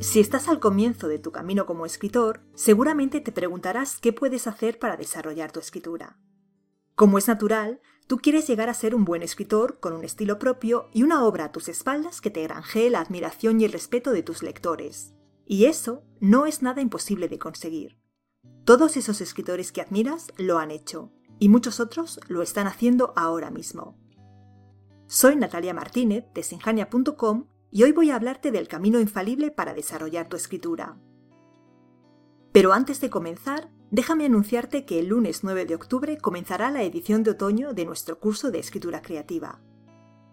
Si estás al comienzo de tu camino como escritor, seguramente te preguntarás qué puedes hacer para desarrollar tu escritura. Como es natural, tú quieres llegar a ser un buen escritor con un estilo propio y una obra a tus espaldas que te granjee la admiración y el respeto de tus lectores. Y eso no es nada imposible de conseguir. Todos esos escritores que admiras lo han hecho, y muchos otros lo están haciendo ahora mismo. Soy Natalia Martínez de Sinjania.com y hoy voy a hablarte del camino infalible para desarrollar tu escritura. Pero antes de comenzar, déjame anunciarte que el lunes 9 de octubre comenzará la edición de otoño de nuestro curso de escritura creativa.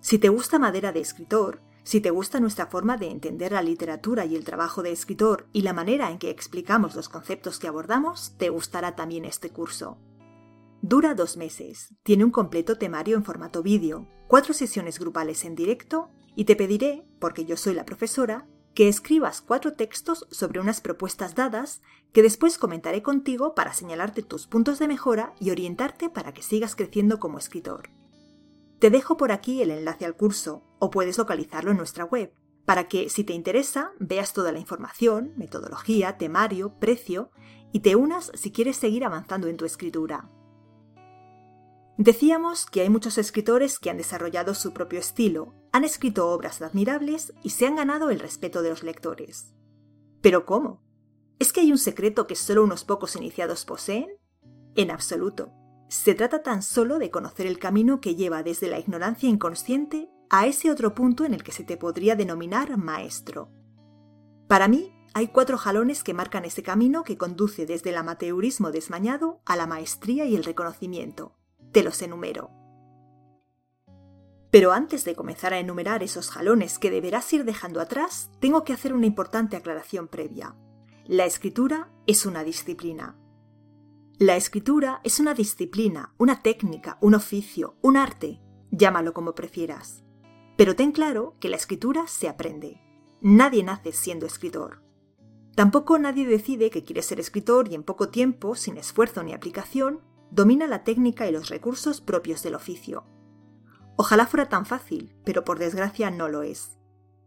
Si te gusta Madera de Escritor, si te gusta nuestra forma de entender la literatura y el trabajo de escritor y la manera en que explicamos los conceptos que abordamos, te gustará también este curso. Dura dos meses, tiene un completo temario en formato vídeo, cuatro sesiones grupales en directo y te pediré, porque yo soy la profesora, que escribas cuatro textos sobre unas propuestas dadas que después comentaré contigo para señalarte tus puntos de mejora y orientarte para que sigas creciendo como escritor. Te dejo por aquí el enlace al curso o puedes localizarlo en nuestra web para que, si te interesa, veas toda la información, metodología, temario, precio y te unas si quieres seguir avanzando en tu escritura. Decíamos que hay muchos escritores que han desarrollado su propio estilo, han escrito obras admirables y se han ganado el respeto de los lectores. ¿Pero cómo? ¿Es que hay un secreto que solo unos pocos iniciados poseen? En absoluto. Se trata tan solo de conocer el camino que lleva desde la ignorancia inconsciente a ese otro punto en el que se te podría denominar maestro. Para mí, hay cuatro jalones que marcan ese camino que conduce desde el amateurismo desmañado a la maestría y el reconocimiento te los enumero. Pero antes de comenzar a enumerar esos jalones que deberás ir dejando atrás, tengo que hacer una importante aclaración previa. La escritura es una disciplina. La escritura es una disciplina, una técnica, un oficio, un arte, llámalo como prefieras. Pero ten claro que la escritura se aprende. Nadie nace siendo escritor. Tampoco nadie decide que quiere ser escritor y en poco tiempo, sin esfuerzo ni aplicación, domina la técnica y los recursos propios del oficio. Ojalá fuera tan fácil, pero por desgracia no lo es.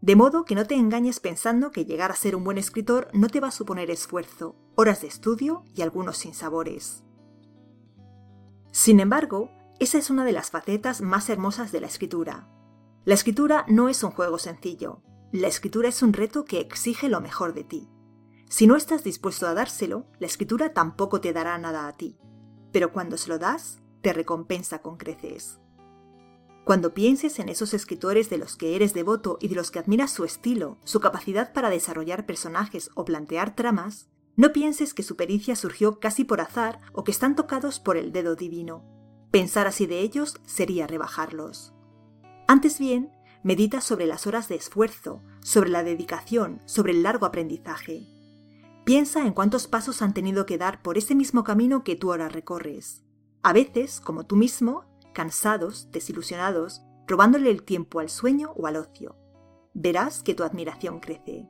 De modo que no te engañes pensando que llegar a ser un buen escritor no te va a suponer esfuerzo, horas de estudio y algunos sinsabores. Sin embargo, esa es una de las facetas más hermosas de la escritura. La escritura no es un juego sencillo, la escritura es un reto que exige lo mejor de ti. Si no estás dispuesto a dárselo, la escritura tampoco te dará nada a ti pero cuando se lo das, te recompensa con creces. Cuando pienses en esos escritores de los que eres devoto y de los que admiras su estilo, su capacidad para desarrollar personajes o plantear tramas, no pienses que su pericia surgió casi por azar o que están tocados por el dedo divino. Pensar así de ellos sería rebajarlos. Antes bien, medita sobre las horas de esfuerzo, sobre la dedicación, sobre el largo aprendizaje. Piensa en cuántos pasos han tenido que dar por ese mismo camino que tú ahora recorres. A veces, como tú mismo, cansados, desilusionados, robándole el tiempo al sueño o al ocio. Verás que tu admiración crece.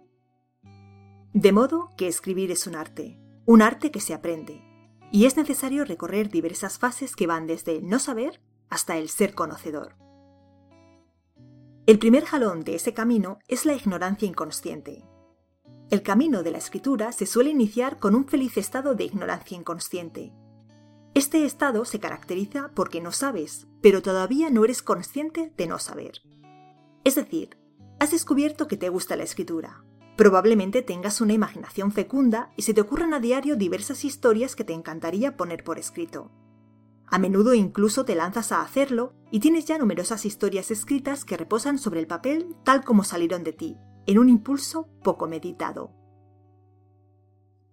De modo que escribir es un arte, un arte que se aprende, y es necesario recorrer diversas fases que van desde el no saber hasta el ser conocedor. El primer jalón de ese camino es la ignorancia inconsciente, el camino de la escritura se suele iniciar con un feliz estado de ignorancia inconsciente. Este estado se caracteriza porque no sabes, pero todavía no eres consciente de no saber. Es decir, has descubierto que te gusta la escritura. Probablemente tengas una imaginación fecunda y se te ocurran a diario diversas historias que te encantaría poner por escrito. A menudo incluso te lanzas a hacerlo y tienes ya numerosas historias escritas que reposan sobre el papel tal como salieron de ti, en un impulso poco meditado.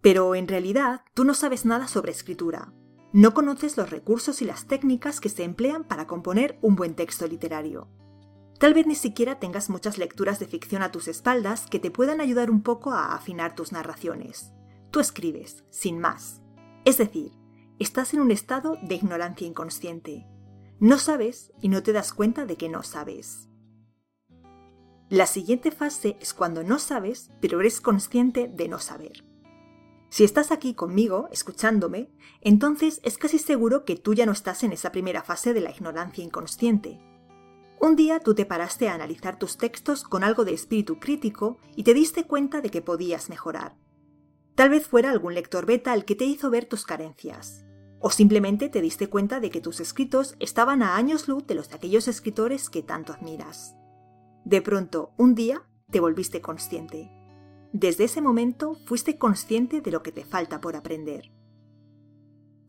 Pero en realidad tú no sabes nada sobre escritura. No conoces los recursos y las técnicas que se emplean para componer un buen texto literario. Tal vez ni siquiera tengas muchas lecturas de ficción a tus espaldas que te puedan ayudar un poco a afinar tus narraciones. Tú escribes, sin más. Es decir, estás en un estado de ignorancia inconsciente. No sabes y no te das cuenta de que no sabes. La siguiente fase es cuando no sabes, pero eres consciente de no saber. Si estás aquí conmigo, escuchándome, entonces es casi seguro que tú ya no estás en esa primera fase de la ignorancia inconsciente. Un día tú te paraste a analizar tus textos con algo de espíritu crítico y te diste cuenta de que podías mejorar. Tal vez fuera algún lector beta el que te hizo ver tus carencias. O simplemente te diste cuenta de que tus escritos estaban a años luz de los de aquellos escritores que tanto admiras. De pronto, un día, te volviste consciente. Desde ese momento fuiste consciente de lo que te falta por aprender.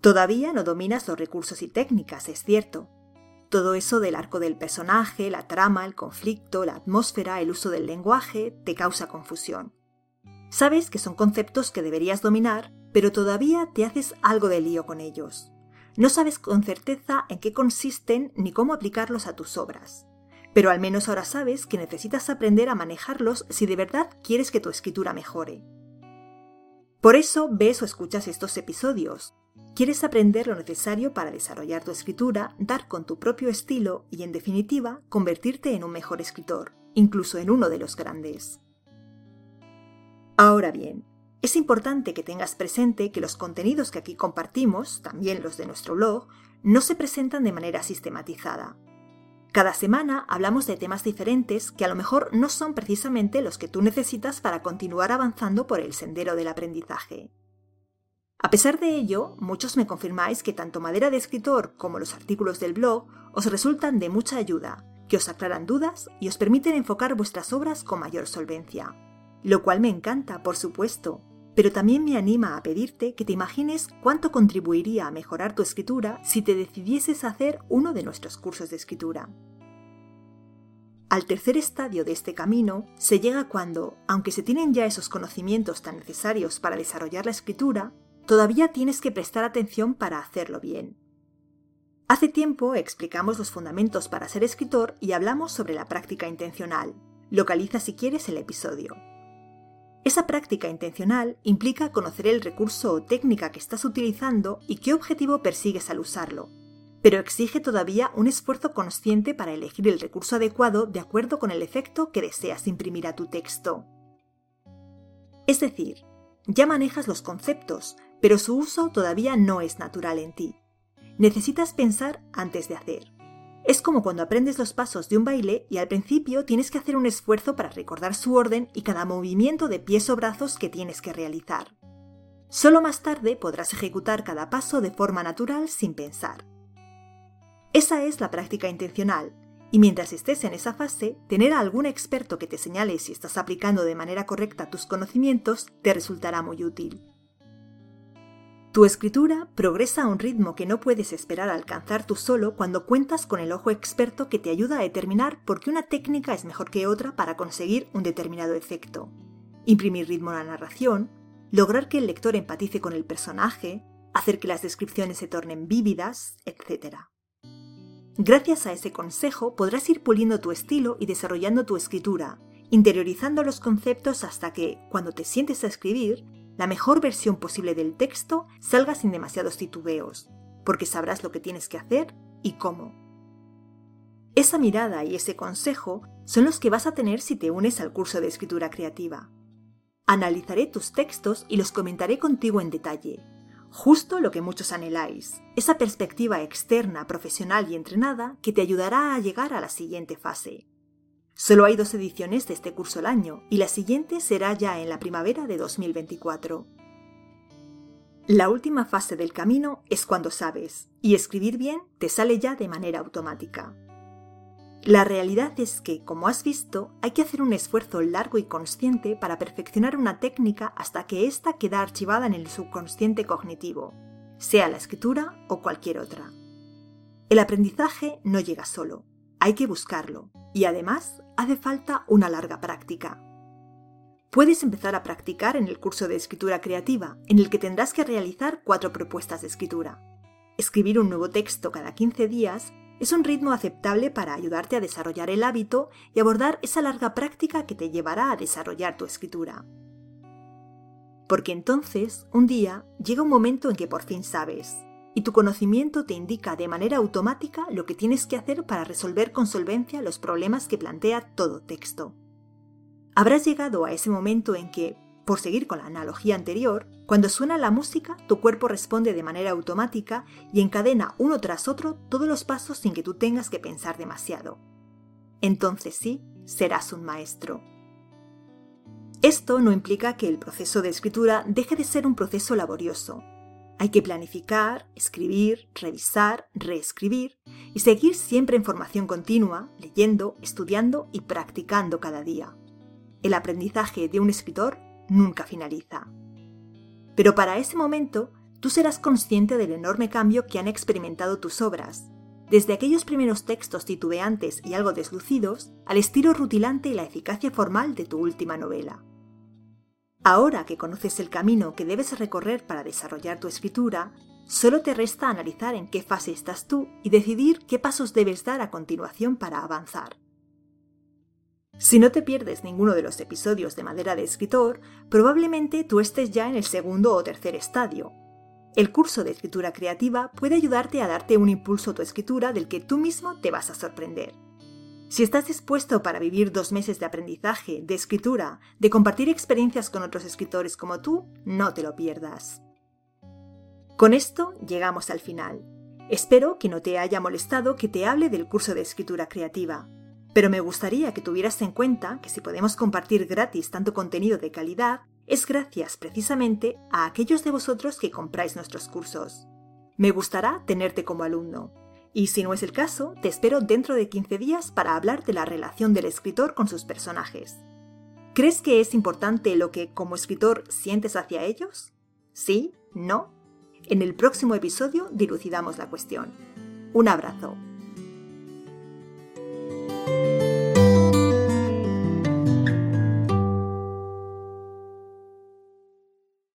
Todavía no dominas los recursos y técnicas, es cierto. Todo eso del arco del personaje, la trama, el conflicto, la atmósfera, el uso del lenguaje, te causa confusión. Sabes que son conceptos que deberías dominar, pero todavía te haces algo de lío con ellos. No sabes con certeza en qué consisten ni cómo aplicarlos a tus obras. Pero al menos ahora sabes que necesitas aprender a manejarlos si de verdad quieres que tu escritura mejore. Por eso ves o escuchas estos episodios. Quieres aprender lo necesario para desarrollar tu escritura, dar con tu propio estilo y, en definitiva, convertirte en un mejor escritor, incluso en uno de los grandes. Ahora bien, es importante que tengas presente que los contenidos que aquí compartimos, también los de nuestro blog, no se presentan de manera sistematizada. Cada semana hablamos de temas diferentes que a lo mejor no son precisamente los que tú necesitas para continuar avanzando por el sendero del aprendizaje. A pesar de ello, muchos me confirmáis que tanto Madera de Escritor como los artículos del blog os resultan de mucha ayuda, que os aclaran dudas y os permiten enfocar vuestras obras con mayor solvencia lo cual me encanta, por supuesto, pero también me anima a pedirte que te imagines cuánto contribuiría a mejorar tu escritura si te decidieses hacer uno de nuestros cursos de escritura. Al tercer estadio de este camino se llega cuando, aunque se tienen ya esos conocimientos tan necesarios para desarrollar la escritura, todavía tienes que prestar atención para hacerlo bien. Hace tiempo explicamos los fundamentos para ser escritor y hablamos sobre la práctica intencional. Localiza si quieres el episodio. Esa práctica intencional implica conocer el recurso o técnica que estás utilizando y qué objetivo persigues al usarlo, pero exige todavía un esfuerzo consciente para elegir el recurso adecuado de acuerdo con el efecto que deseas imprimir a tu texto. Es decir, ya manejas los conceptos, pero su uso todavía no es natural en ti. Necesitas pensar antes de hacer. Es como cuando aprendes los pasos de un baile y al principio tienes que hacer un esfuerzo para recordar su orden y cada movimiento de pies o brazos que tienes que realizar. Solo más tarde podrás ejecutar cada paso de forma natural sin pensar. Esa es la práctica intencional, y mientras estés en esa fase, tener a algún experto que te señale si estás aplicando de manera correcta tus conocimientos te resultará muy útil. Tu escritura progresa a un ritmo que no puedes esperar alcanzar tú solo cuando cuentas con el ojo experto que te ayuda a determinar por qué una técnica es mejor que otra para conseguir un determinado efecto. Imprimir ritmo a la narración, lograr que el lector empatice con el personaje, hacer que las descripciones se tornen vívidas, etc. Gracias a ese consejo podrás ir puliendo tu estilo y desarrollando tu escritura, interiorizando los conceptos hasta que, cuando te sientes a escribir, la mejor versión posible del texto salga sin demasiados titubeos, porque sabrás lo que tienes que hacer y cómo. Esa mirada y ese consejo son los que vas a tener si te unes al curso de escritura creativa. Analizaré tus textos y los comentaré contigo en detalle, justo lo que muchos anheláis, esa perspectiva externa, profesional y entrenada que te ayudará a llegar a la siguiente fase, Solo hay dos ediciones de este curso al año y la siguiente será ya en la primavera de 2024. La última fase del camino es cuando sabes, y escribir bien te sale ya de manera automática. La realidad es que, como has visto, hay que hacer un esfuerzo largo y consciente para perfeccionar una técnica hasta que ésta queda archivada en el subconsciente cognitivo, sea la escritura o cualquier otra. El aprendizaje no llega solo, hay que buscarlo, y además hace falta una larga práctica. Puedes empezar a practicar en el curso de escritura creativa, en el que tendrás que realizar cuatro propuestas de escritura. Escribir un nuevo texto cada 15 días es un ritmo aceptable para ayudarte a desarrollar el hábito y abordar esa larga práctica que te llevará a desarrollar tu escritura. Porque entonces, un día, llega un momento en que por fin sabes, y tu conocimiento te indica de manera automática lo que tienes que hacer para resolver con solvencia los problemas que plantea todo texto. Habrás llegado a ese momento en que, por seguir con la analogía anterior, cuando suena la música, tu cuerpo responde de manera automática y encadena uno tras otro todos los pasos sin que tú tengas que pensar demasiado. entonces sí, serás un maestro. Esto no implica que el proceso de escritura deje de ser un proceso laborioso. Hay que planificar, escribir, revisar, reescribir y seguir siempre en formación continua, leyendo, estudiando y practicando cada día. El aprendizaje de un escritor nunca finaliza. Pero para ese momento, tú serás consciente del enorme cambio que han experimentado tus obras, desde aquellos primeros textos titubeantes y algo deslucidos al estilo rutilante y la eficacia formal de tu última novela. Ahora que conoces el camino que debes recorrer para desarrollar tu escritura, solo te resta analizar en qué fase estás tú y decidir qué pasos debes dar a continuación para avanzar. Si no te pierdes ninguno de los episodios de Madera de Escritor, probablemente tú estés ya en el segundo o tercer estadio, el curso de escritura creativa puede ayudarte a darte un impulso a tu escritura del que tú mismo te vas a sorprender. Si estás dispuesto para vivir dos meses de aprendizaje, de escritura, de compartir experiencias con otros escritores como tú, no te lo pierdas. Con esto llegamos al final. Espero que no te haya molestado que te hable del curso de escritura creativa, pero me gustaría que tuvieras en cuenta que si podemos compartir gratis tanto contenido de calidad, es gracias precisamente a aquellos de vosotros que compráis nuestros cursos. Me gustará tenerte como alumno. Y si no es el caso, te espero dentro de 15 días para hablar de la relación del escritor con sus personajes. ¿Crees que es importante lo que como escritor sientes hacia ellos? ¿Sí? ¿No? En el próximo episodio dilucidamos la cuestión. Un abrazo.